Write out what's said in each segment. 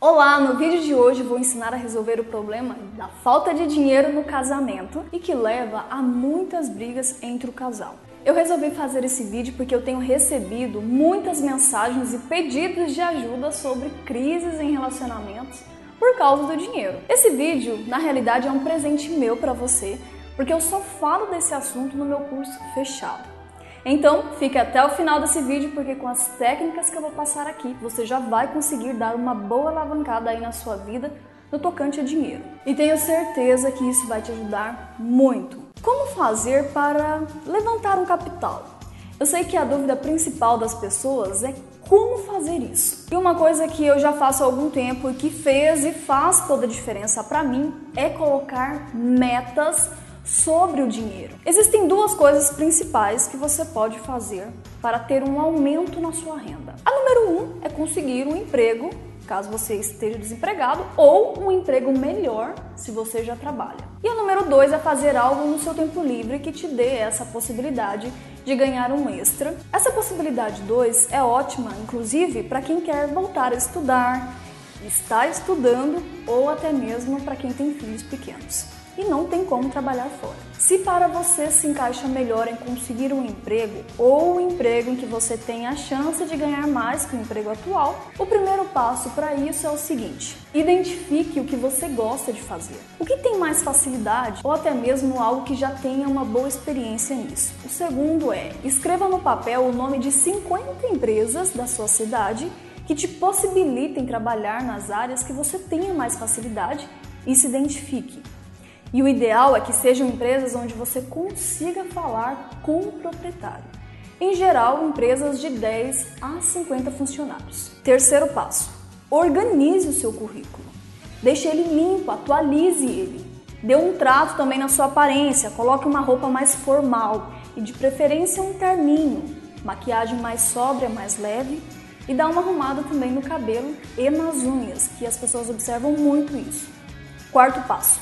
Olá, no vídeo de hoje vou ensinar a resolver o problema da falta de dinheiro no casamento e que leva a muitas brigas entre o casal. Eu resolvi fazer esse vídeo porque eu tenho recebido muitas mensagens e pedidos de ajuda sobre crises em relacionamentos por causa do dinheiro. Esse vídeo, na realidade, é um presente meu para você, porque eu só falo desse assunto no meu curso fechado. Então, fique até o final desse vídeo porque com as técnicas que eu vou passar aqui, você já vai conseguir dar uma boa alavancada aí na sua vida no tocante a dinheiro. E tenho certeza que isso vai te ajudar muito. Como fazer para levantar um capital? Eu sei que a dúvida principal das pessoas é como fazer isso. E uma coisa que eu já faço há algum tempo e que fez e faz toda a diferença para mim é colocar metas sobre o dinheiro. Existem duas coisas principais que você pode fazer para ter um aumento na sua renda. A número um é conseguir um emprego, caso você esteja desempregado, ou um emprego melhor se você já trabalha. E a número dois é fazer algo no seu tempo livre que te dê essa possibilidade de ganhar um extra. Essa possibilidade 2 é ótima, inclusive, para quem quer voltar a estudar, está estudando ou até mesmo para quem tem filhos pequenos e não tem como trabalhar fora. Se para você se encaixa melhor em conseguir um emprego ou um emprego em que você tem a chance de ganhar mais que o emprego atual, o primeiro passo para isso é o seguinte: identifique o que você gosta de fazer. O que tem mais facilidade ou até mesmo algo que já tenha uma boa experiência nisso. O segundo é: escreva no papel o nome de 50 empresas da sua cidade que te possibilitem trabalhar nas áreas que você tenha mais facilidade e se identifique. E o ideal é que sejam empresas onde você consiga falar com o proprietário. Em geral, empresas de 10 a 50 funcionários. Terceiro passo: organize o seu currículo. Deixe ele limpo, atualize ele. Dê um trato também na sua aparência, coloque uma roupa mais formal e de preferência um terninho, maquiagem mais sóbria, mais leve e dá uma arrumada também no cabelo e nas unhas, que as pessoas observam muito isso. Quarto passo: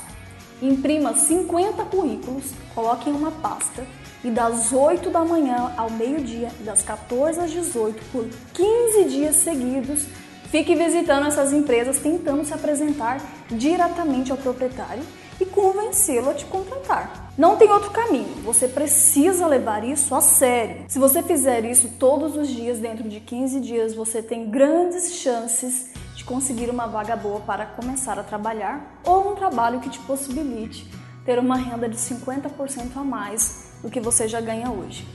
Imprima 50 currículos, coloque em uma pasta e das 8 da manhã ao meio-dia, das 14 às 18, por 15 dias seguidos, fique visitando essas empresas tentando se apresentar diretamente ao proprietário e convencê-lo a te contratar. Não tem outro caminho, você precisa levar isso a sério. Se você fizer isso todos os dias, dentro de 15 dias, você tem grandes chances conseguir uma vaga boa para começar a trabalhar ou um trabalho que te possibilite ter uma renda de 50% a mais do que você já ganha hoje.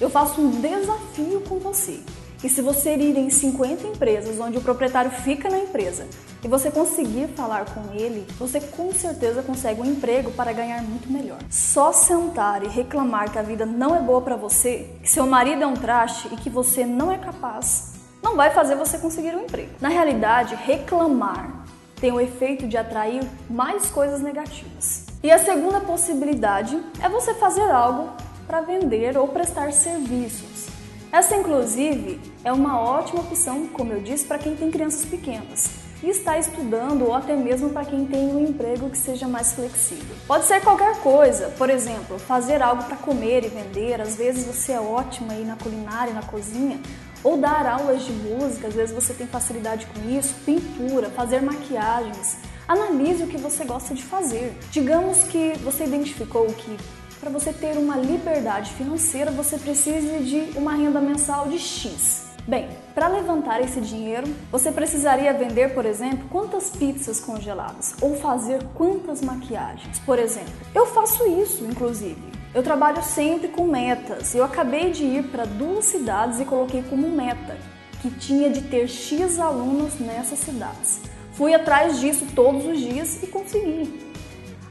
Eu faço um desafio com você. E se você ir em 50 empresas onde o proprietário fica na empresa e você conseguir falar com ele, você com certeza consegue um emprego para ganhar muito melhor. Só sentar e reclamar que a vida não é boa para você, que seu marido é um traste e que você não é capaz, não vai fazer você conseguir um emprego. Na realidade, reclamar tem o efeito de atrair mais coisas negativas. E a segunda possibilidade é você fazer algo para vender ou prestar serviços. Essa, inclusive, é uma ótima opção, como eu disse, para quem tem crianças pequenas e está estudando ou até mesmo para quem tem um emprego que seja mais flexível. Pode ser qualquer coisa, por exemplo, fazer algo para comer e vender. Às vezes você é ótima aí na culinária, na cozinha, ou dar aulas de música, às vezes você tem facilidade com isso, pintura, fazer maquiagens. Analise o que você gosta de fazer. Digamos que você identificou que para você ter uma liberdade financeira você precisa de uma renda mensal de X. Bem, para levantar esse dinheiro, você precisaria vender, por exemplo, quantas pizzas congeladas ou fazer quantas maquiagens, por exemplo. Eu faço isso, inclusive. Eu trabalho sempre com metas. Eu acabei de ir para duas cidades e coloquei como meta que tinha de ter X alunos nessas cidades. Fui atrás disso todos os dias e consegui.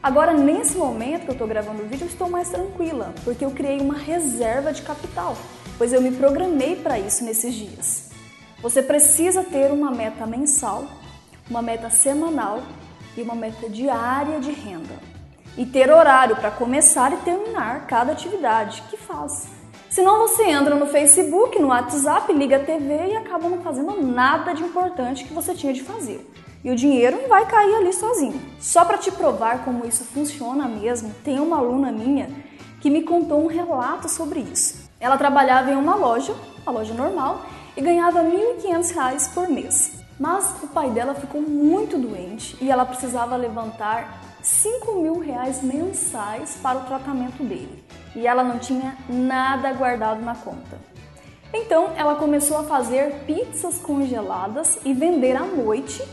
Agora, nesse momento que eu estou gravando o vídeo, eu estou mais tranquila, porque eu criei uma reserva de capital, pois eu me programei para isso nesses dias. Você precisa ter uma meta mensal, uma meta semanal e uma meta diária de renda e ter horário para começar e terminar cada atividade que faz. Senão você entra no Facebook, no WhatsApp, liga a TV e acaba não fazendo nada de importante que você tinha de fazer. E o dinheiro vai cair ali sozinho. Só para te provar como isso funciona mesmo, tem uma aluna minha que me contou um relato sobre isso. Ela trabalhava em uma loja, uma loja normal, e ganhava R$ 1.500 por mês. Mas o pai dela ficou muito doente e ela precisava levantar 5 mil reais mensais para o tratamento dele. E ela não tinha nada guardado na conta. Então ela começou a fazer pizzas congeladas e vender à noite,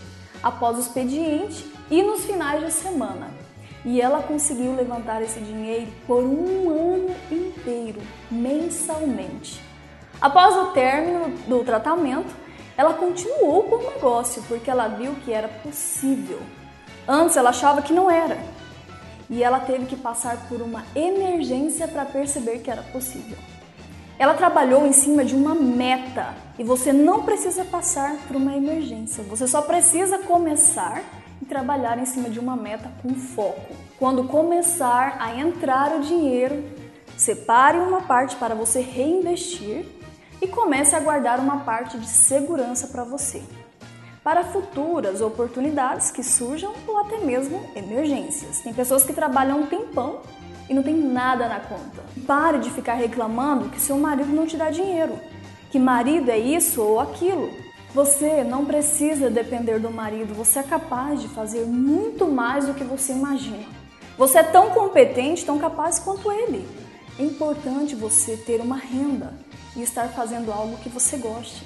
após o expediente e nos finais de semana. E ela conseguiu levantar esse dinheiro por um ano inteiro, mensalmente. Após o término do tratamento, ela continuou com o negócio porque ela viu que era possível. Antes ela achava que não era. E ela teve que passar por uma emergência para perceber que era possível. Ela trabalhou em cima de uma meta e você não precisa passar por uma emergência. Você só precisa começar e trabalhar em cima de uma meta com foco. Quando começar a entrar o dinheiro, separe uma parte para você reinvestir e comece a guardar uma parte de segurança para você, para futuras oportunidades que surjam ou até mesmo emergências. Tem pessoas que trabalham um tempão e não tem nada na conta. Pare de ficar reclamando que seu marido não te dá dinheiro, que marido é isso ou aquilo. Você não precisa depender do marido, você é capaz de fazer muito mais do que você imagina. Você é tão competente, tão capaz quanto ele. É importante você ter uma renda e estar fazendo algo que você goste,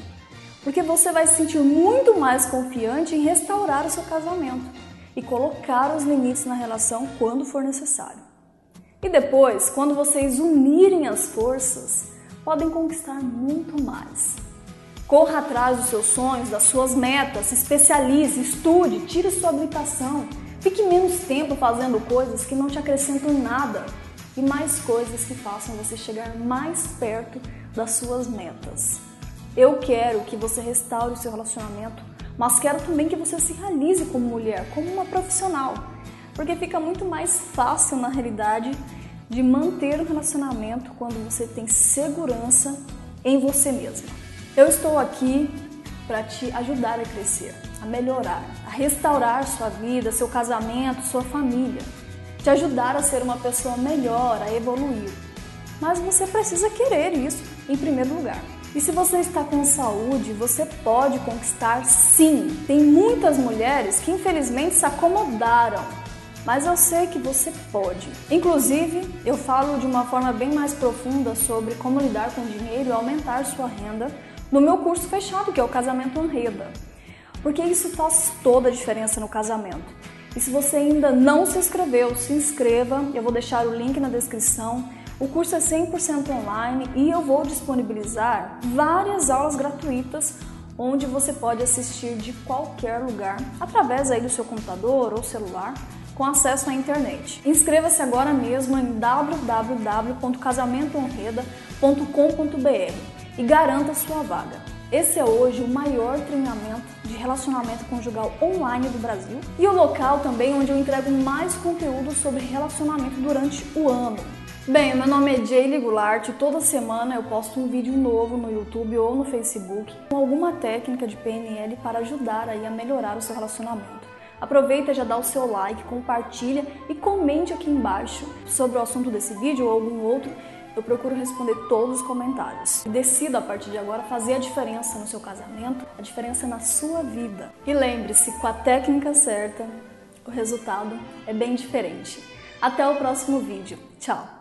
porque você vai se sentir muito mais confiante em restaurar o seu casamento e colocar os limites na relação quando for necessário. E depois, quando vocês unirem as forças, podem conquistar muito mais. Corra atrás dos seus sonhos, das suas metas, se especialize, estude, tire sua habilitação. Fique menos tempo fazendo coisas que não te acrescentam nada e mais coisas que façam você chegar mais perto das suas metas. Eu quero que você restaure o seu relacionamento, mas quero também que você se realize como mulher, como uma profissional porque fica muito mais fácil na realidade de manter o relacionamento quando você tem segurança em você mesma. Eu estou aqui para te ajudar a crescer, a melhorar, a restaurar sua vida, seu casamento, sua família, te ajudar a ser uma pessoa melhor, a evoluir. Mas você precisa querer isso em primeiro lugar. E se você está com saúde, você pode conquistar sim. Tem muitas mulheres que infelizmente se acomodaram mas eu sei que você pode. Inclusive, eu falo de uma forma bem mais profunda sobre como lidar com dinheiro e aumentar sua renda no meu curso fechado, que é o Casamento Anreda. Porque isso faz toda a diferença no casamento. E se você ainda não se inscreveu, se inscreva, eu vou deixar o link na descrição. O curso é 100% online e eu vou disponibilizar várias aulas gratuitas onde você pode assistir de qualquer lugar através aí do seu computador ou celular com acesso à internet. Inscreva-se agora mesmo em www.casamentohonreda.com.br e garanta sua vaga. Esse é hoje o maior treinamento de relacionamento conjugal online do Brasil e o local também onde eu entrego mais conteúdo sobre relacionamento durante o ano. Bem, meu nome é Jaylee Goulart e toda semana eu posto um vídeo novo no YouTube ou no Facebook com alguma técnica de PNL para ajudar aí a melhorar o seu relacionamento. Aproveita, já dá o seu like, compartilha e comente aqui embaixo sobre o assunto desse vídeo ou algum outro. Eu procuro responder todos os comentários. Decida a partir de agora fazer a diferença no seu casamento, a diferença na sua vida. E lembre-se, com a técnica certa, o resultado é bem diferente. Até o próximo vídeo. Tchau!